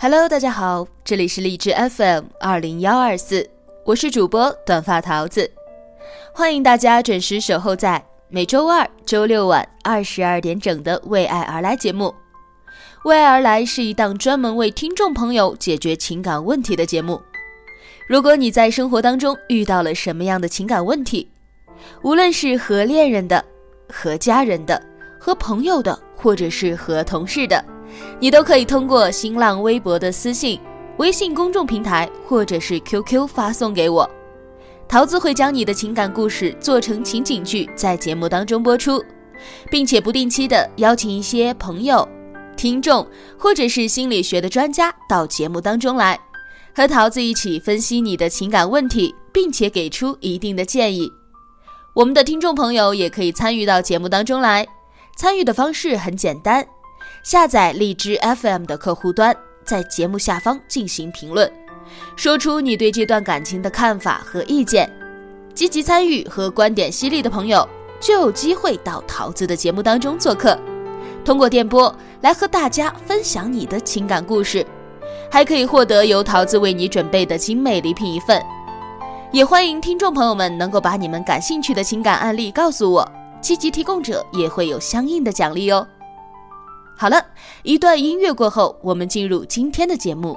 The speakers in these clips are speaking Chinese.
Hello，大家好，这里是荔枝 FM 二零幺二四，我是主播短发桃子，欢迎大家准时守候在每周二、周六晚二十二点整的《为爱而来》节目。《为爱而来》是一档专门为听众朋友解决情感问题的节目。如果你在生活当中遇到了什么样的情感问题，无论是和恋人的、和家人的、和朋友的，或者是和同事的。你都可以通过新浪微博的私信、微信公众平台或者是 QQ 发送给我，桃子会将你的情感故事做成情景剧，在节目当中播出，并且不定期的邀请一些朋友、听众或者是心理学的专家到节目当中来，和桃子一起分析你的情感问题，并且给出一定的建议。我们的听众朋友也可以参与到节目当中来，参与的方式很简单。下载荔枝 FM 的客户端，在节目下方进行评论，说出你对这段感情的看法和意见。积极参与和观点犀利的朋友，就有机会到桃子的节目当中做客，通过电波来和大家分享你的情感故事，还可以获得由桃子为你准备的精美礼品一份。也欢迎听众朋友们能够把你们感兴趣的情感案例告诉我，积极提供者也会有相应的奖励哦。好了，一段音乐过后，我们进入今天的节目。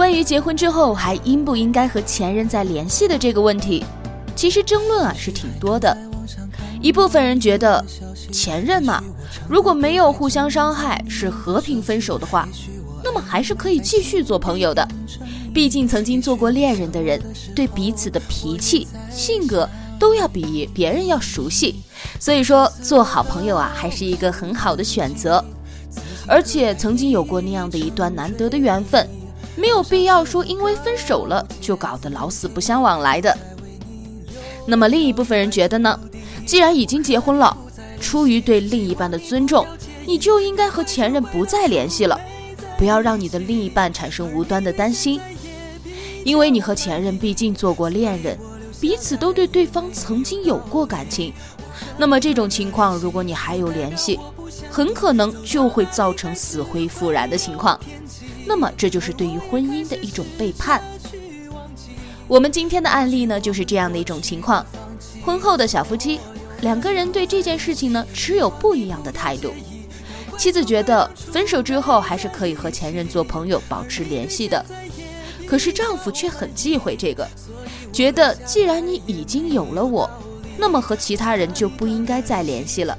关于结婚之后还应不应该和前任再联系的这个问题，其实争论啊是挺多的。一部分人觉得前任嘛，如果没有互相伤害，是和平分手的话，那么还是可以继续做朋友的。毕竟曾经做过恋人的人，对彼此的脾气、性格都要比别人要熟悉，所以说做好朋友啊，还是一个很好的选择。而且曾经有过那样的一段难得的缘分，没有必要说因为分手了就搞得老死不相往来的。那么另一部分人觉得呢？既然已经结婚了，出于对另一半的尊重，你就应该和前任不再联系了，不要让你的另一半产生无端的担心，因为你和前任毕竟做过恋人，彼此都对对方曾经有过感情。那么这种情况，如果你还有联系，很可能就会造成死灰复燃的情况。那么这就是对于婚姻的一种背叛。我们今天的案例呢，就是这样的一种情况：婚后的小夫妻，两个人对这件事情呢持有不一样的态度。妻子觉得分手之后还是可以和前任做朋友，保持联系的。可是丈夫却很忌讳这个，觉得既然你已经有了我。那么和其他人就不应该再联系了。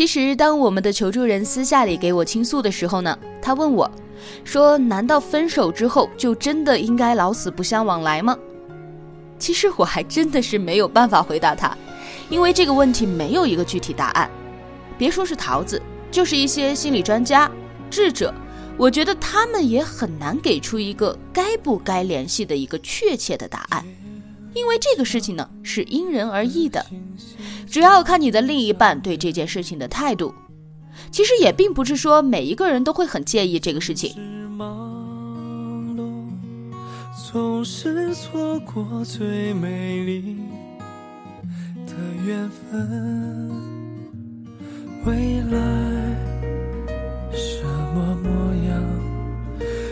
其实，当我们的求助人私下里给我倾诉的时候呢，他问我，说：“难道分手之后就真的应该老死不相往来吗？”其实我还真的是没有办法回答他，因为这个问题没有一个具体答案。别说是桃子，就是一些心理专家、智者，我觉得他们也很难给出一个该不该联系的一个确切的答案。因为这个事情呢是因人而异的，只要看你的另一半对这件事情的态度。其实也并不是说每一个人都会很介意这个事情。总是错过最美丽的缘分，未来什么模样，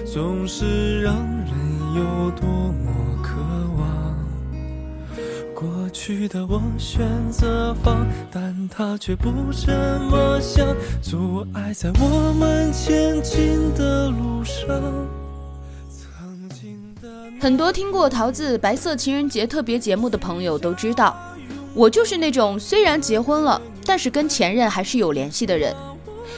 总是让人有多么去的我选择放，但它却不这么想，阻碍在我们前进的路上。曾经的很多听过桃子白色情人节特别节目的朋友都知道，我就是那种虽然结婚了，但是跟前任还是有联系的人。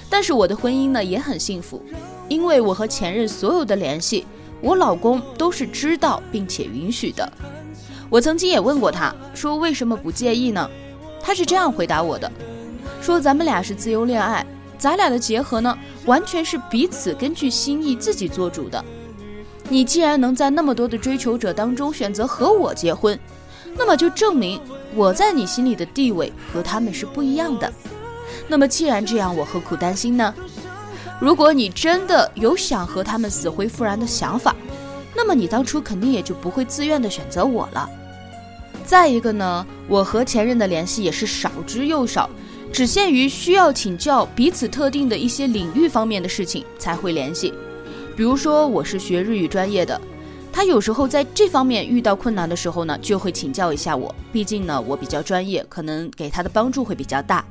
但是我的婚姻呢也很幸福，因为我和前任所有的联系，我老公都是知道并且允许的。我曾经也问过他，说为什么不介意呢？他是这样回答我的，说咱们俩是自由恋爱，咱俩的结合呢，完全是彼此根据心意自己做主的。你既然能在那么多的追求者当中选择和我结婚，那么就证明我在你心里的地位和他们是不一样的。那么既然这样，我何苦担心呢？如果你真的有想和他们死灰复燃的想法，那么你当初肯定也就不会自愿的选择我了。再一个呢，我和前任的联系也是少之又少，只限于需要请教彼此特定的一些领域方面的事情才会联系。比如说我是学日语专业的，他有时候在这方面遇到困难的时候呢，就会请教一下我，毕竟呢我比较专业，可能给他的帮助会比较大。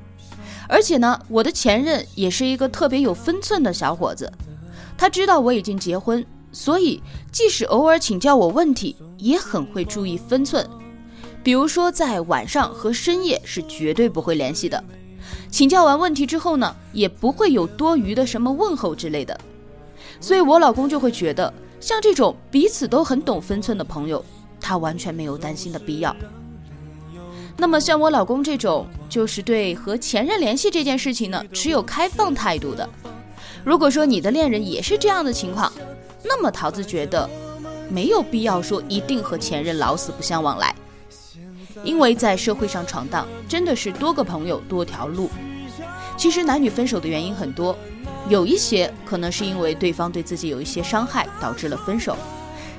而且呢，我的前任也是一个特别有分寸的小伙子，他知道我已经结婚，所以即使偶尔请教我问题，也很会注意分寸。比如说在晚上和深夜是绝对不会联系的。请教完问题之后呢，也不会有多余的什么问候之类的。所以我老公就会觉得，像这种彼此都很懂分寸的朋友，他完全没有担心的必要。那么像我老公这种，就是对和前任联系这件事情呢，持有开放态度的。如果说你的恋人也是这样的情况，那么桃子觉得没有必要说一定和前任老死不相往来，因为在社会上闯荡，真的是多个朋友多条路。其实男女分手的原因很多，有一些可能是因为对方对自己有一些伤害导致了分手。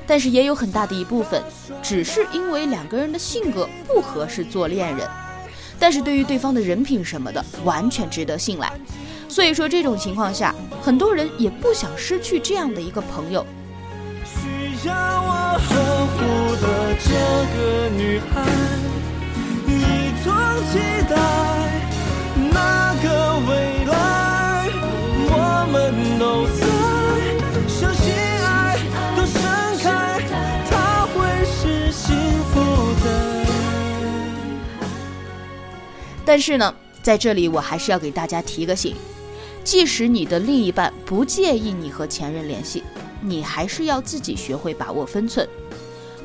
但是也有很大的一部分，只是因为两个人的性格不合适做恋人，但是对于对方的人品什么的，完全值得信赖。所以说这种情况下，很多人也不想失去这样的一个朋友。需要我呵护的这个女孩，一同期待那个未来，我们都在相信爱都盛开，它会是幸福的。但是呢，在这里我还是要给大家提个醒，即使你的另一半不介意你和前任联系，你还是要自己学会把握分寸。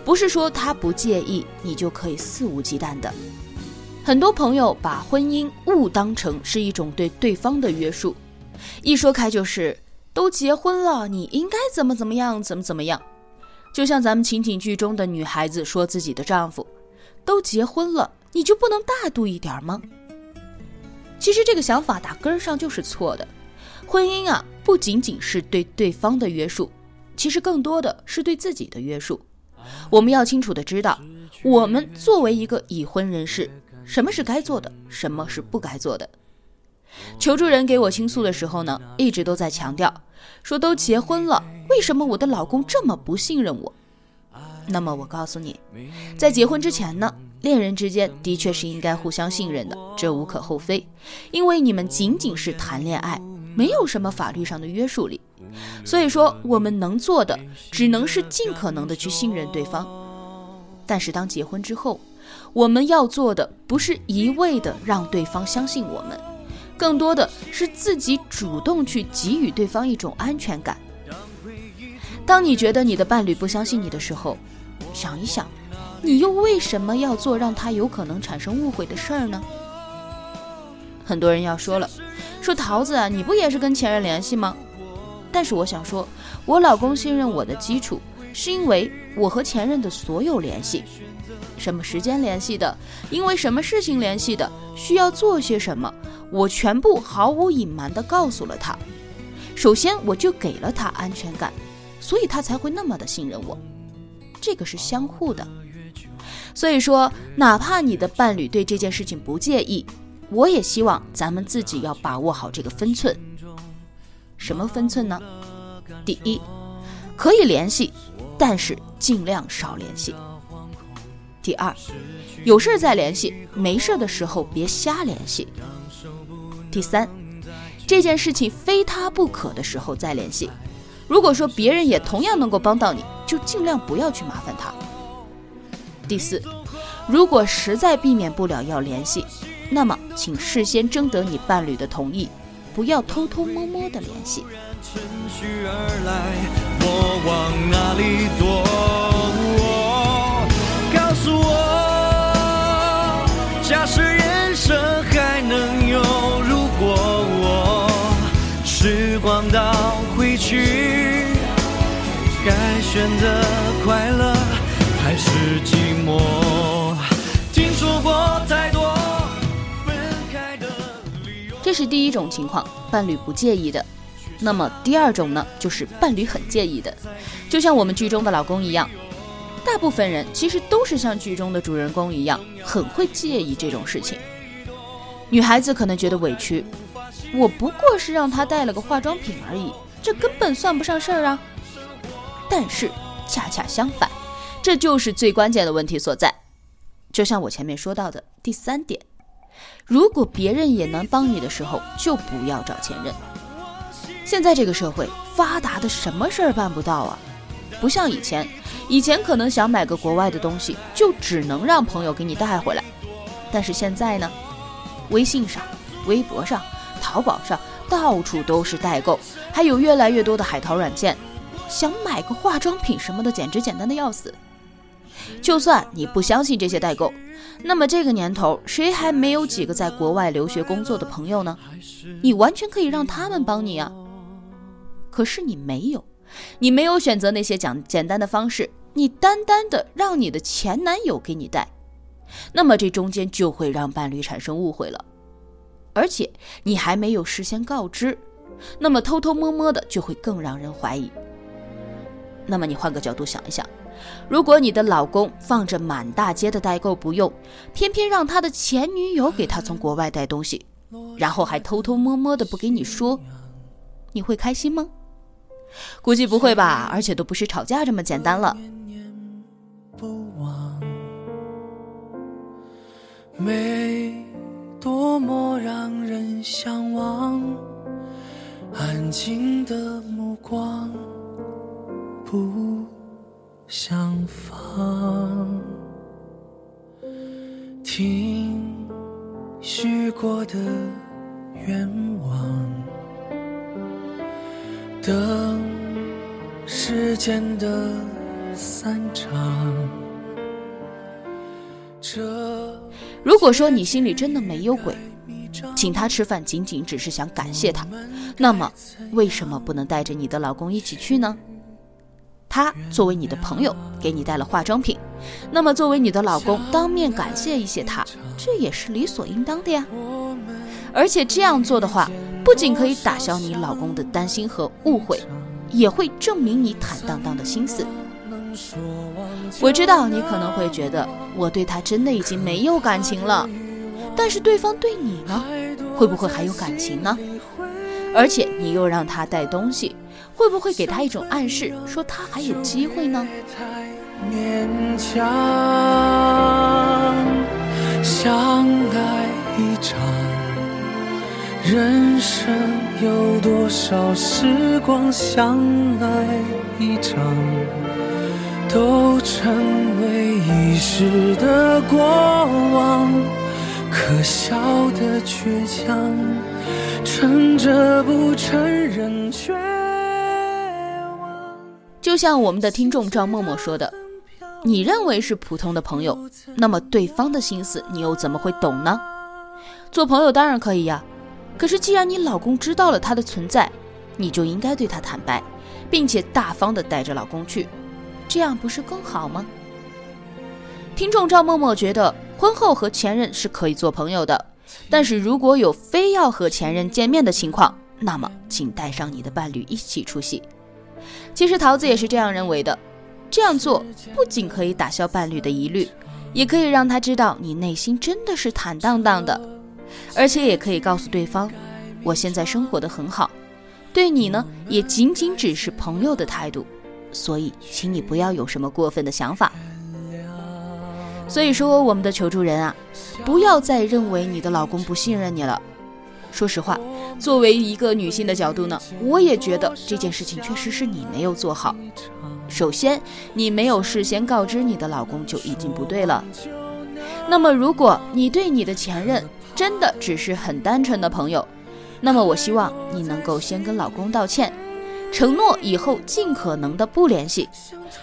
不是说他不介意，你就可以肆无忌惮的。很多朋友把婚姻误当成是一种对对方的约束，一说开就是都结婚了，你应该怎么怎么样，怎么怎么样。就像咱们情景剧中的女孩子说自己的丈夫，都结婚了，你就不能大度一点吗？其实这个想法打根儿上就是错的。婚姻啊，不仅仅是对对方的约束，其实更多的是对自己的约束。我们要清楚的知道，我们作为一个已婚人士，什么是该做的，什么是不该做的。求助人给我倾诉的时候呢，一直都在强调，说都结婚了，为什么我的老公这么不信任我？那么我告诉你，在结婚之前呢，恋人之间的确是应该互相信任的，这无可厚非，因为你们仅仅是谈恋爱，没有什么法律上的约束力。所以说，我们能做的只能是尽可能的去信任对方。但是当结婚之后，我们要做的不是一味的让对方相信我们，更多的是自己主动去给予对方一种安全感。当你觉得你的伴侣不相信你的时候，想一想，你又为什么要做让他有可能产生误会的事儿呢？很多人要说了，说桃子啊，你不也是跟前任联系吗？但是我想说，我老公信任我的基础，是因为我和前任的所有联系，什么时间联系的，因为什么事情联系的，需要做些什么，我全部毫无隐瞒的告诉了他。首先，我就给了他安全感，所以他才会那么的信任我。这个是相互的，所以说，哪怕你的伴侣对这件事情不介意，我也希望咱们自己要把握好这个分寸。什么分寸呢？第一，可以联系，但是尽量少联系。第二，有事再联系，没事的时候别瞎联系。第三，这件事情非他不可的时候再联系。如果说别人也同样能够帮到你，就尽量不要去麻烦他。第四，如果实在避免不了要联系，那么请事先征得你伴侣的同意，不要偷偷摸摸的联系。我往哪里躲？我告诉我，假设人生还能有如果，我时光倒回去。该选择快乐是第一种情况，伴侣不介意的。那么第二种呢，就是伴侣很介意的，就像我们剧中的老公一样。大部分人其实都是像剧中的主人公一样，很会介意这种事情。女孩子可能觉得委屈，我不过是让他带了个化妆品而已，这根本算不上事儿啊。但是恰恰相反，这就是最关键的问题所在。就像我前面说到的第三点，如果别人也能帮你的时候，就不要找前任。现在这个社会发达的什么事儿办不到啊？不像以前，以前可能想买个国外的东西，就只能让朋友给你带回来。但是现在呢，微信上、微博上、淘宝上，到处都是代购，还有越来越多的海淘软件。想买个化妆品什么的，简直简单的要死。就算你不相信这些代购，那么这个年头，谁还没有几个在国外留学工作的朋友呢？你完全可以让他们帮你啊。可是你没有，你没有选择那些讲简单的方式，你单单的让你的前男友给你带，那么这中间就会让伴侣产生误会了，而且你还没有事先告知，那么偷偷摸摸的就会更让人怀疑。那么你换个角度想一想，如果你的老公放着满大街的代购不用，偏偏让他的前女友给他从国外带东西，然后还偷偷摸摸的不给你说，你会开心吗？估计不会吧，而且都不是吵架这么简单了。美多么让人向往，安静的目光。相逢，听许过的愿望，等时间的散场。如果说你心里真的没有鬼，请他吃饭仅仅只是想感谢他，那么为什么不能带着你的老公一起去呢？他作为你的朋友，给你带了化妆品，那么作为你的老公，当面感谢一些他，这也是理所应当的呀。而且这样做的话，不仅可以打消你老公的担心和误会，也会证明你坦荡荡的心思。我知道你可能会觉得我对他真的已经没有感情了，但是对方对你呢，会不会还有感情呢？而且你又让他带东西，会不会给他一种暗示，说他还有机会呢？勉强相爱一场，人生有多少时光相爱一场，都成为一时的过往，可笑的倔强。撑着不承认却。就像我们的听众赵默默说的：“你认为是普通的朋友，那么对方的心思你又怎么会懂呢？做朋友当然可以呀，可是既然你老公知道了他的存在，你就应该对他坦白，并且大方的带着老公去，这样不是更好吗？”听众赵默默觉得，婚后和前任是可以做朋友的。但是如果有非要和前任见面的情况，那么请带上你的伴侣一起出席。其实桃子也是这样认为的，这样做不仅可以打消伴侣的疑虑，也可以让他知道你内心真的是坦荡荡的，而且也可以告诉对方，我现在生活的很好，对你呢也仅仅只是朋友的态度，所以请你不要有什么过分的想法。所以说，我们的求助人啊，不要再认为你的老公不信任你了。说实话，作为一个女性的角度呢，我也觉得这件事情确实是你没有做好。首先，你没有事先告知你的老公就已经不对了。那么，如果你对你的前任真的只是很单纯的朋友，那么我希望你能够先跟老公道歉。承诺以后尽可能的不联系，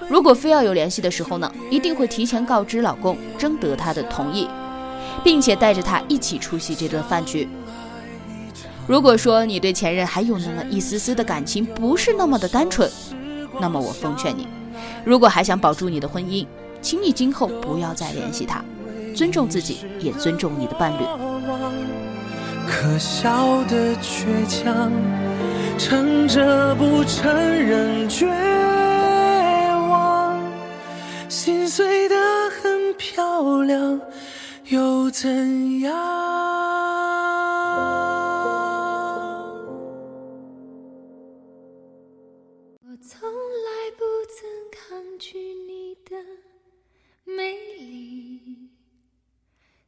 如果非要有联系的时候呢，一定会提前告知老公，征得他的同意，并且带着他一起出席这顿饭局。如果说你对前任还有那么一丝丝的感情，不是那么的单纯，那么我奉劝你，如果还想保住你的婚姻，请你今后不要再联系他，尊重自己，也尊重你的伴侣。可笑的倔强。撑着不承认绝望，心碎的很漂亮，又怎样？美丽，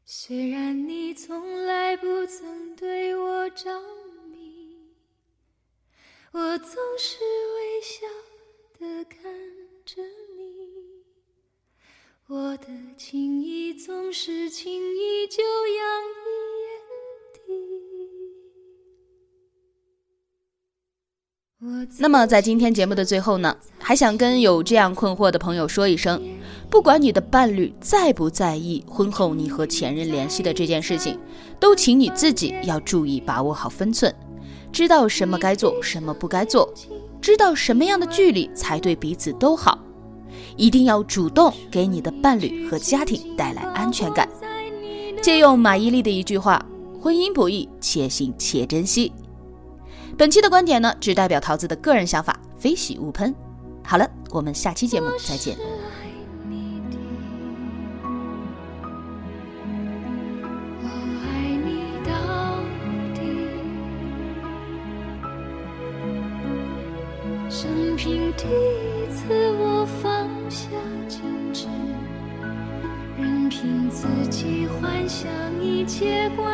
虽然你从来不曾对我着迷。我总是微笑的看着你，我的情意总是轻易就洋那么，在今天节目的最后呢，还想跟有这样困惑的朋友说一声：不管你的伴侣在不在意婚后你和前任联系的这件事情，都请你自己要注意把握好分寸。知道什么该做，什么不该做，知道什么样的距离才对彼此都好，一定要主动给你的伴侣和家庭带来安全感。借用马伊琍的一句话：“婚姻不易，且行且珍惜。”本期的观点呢，只代表桃子的个人想法，非喜勿喷。好了，我们下期节目再见。生平第一次我放下矜持，任凭自己幻想一切关